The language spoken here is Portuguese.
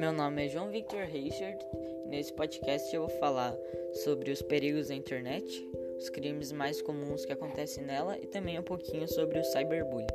Meu nome é João Victor Richard e nesse podcast eu vou falar sobre os perigos da internet, os crimes mais comuns que acontecem nela e também um pouquinho sobre o cyberbullying.